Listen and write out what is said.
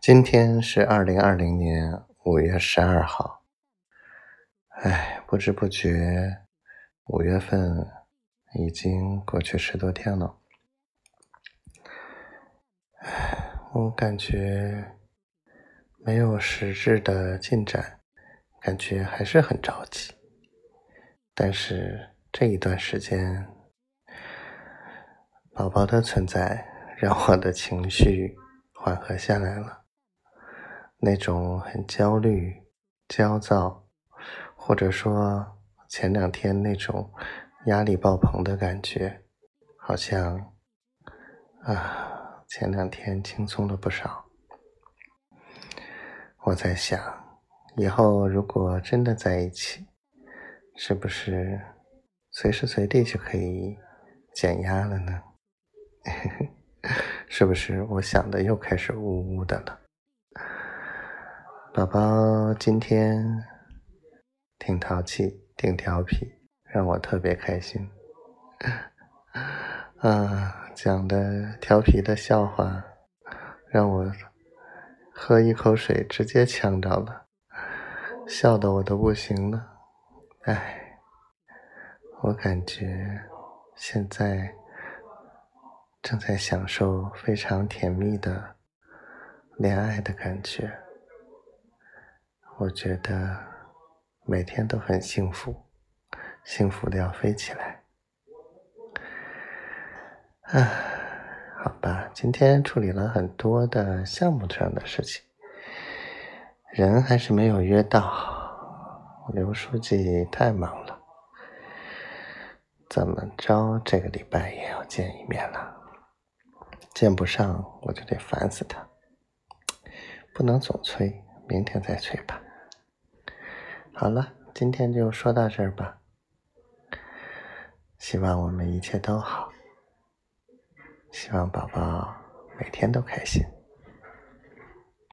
今天是二零二零年五月十二号，哎，不知不觉五月份已经过去十多天了。哎，我感觉没有实质的进展，感觉还是很着急。但是这一段时间，宝宝的存在让我的情绪缓和下来了。那种很焦虑、焦躁，或者说前两天那种压力爆棚的感觉，好像啊，前两天轻松了不少。我在想，以后如果真的在一起，是不是随时随地就可以减压了呢？是不是我想的又开始呜呜的了？宝宝今天挺淘气，挺调皮，让我特别开心。啊，讲的调皮的笑话，让我喝一口水直接呛着了，笑的我都不行了。哎，我感觉现在正在享受非常甜蜜的恋爱的感觉。我觉得每天都很幸福，幸福的要飞起来。啊，好吧，今天处理了很多的项目上的事情，人还是没有约到。刘书记太忙了，怎么着这个礼拜也要见一面了，见不上我就得烦死他，不能总催，明天再催吧。好了，今天就说到这儿吧。希望我们一切都好，希望宝宝每天都开心。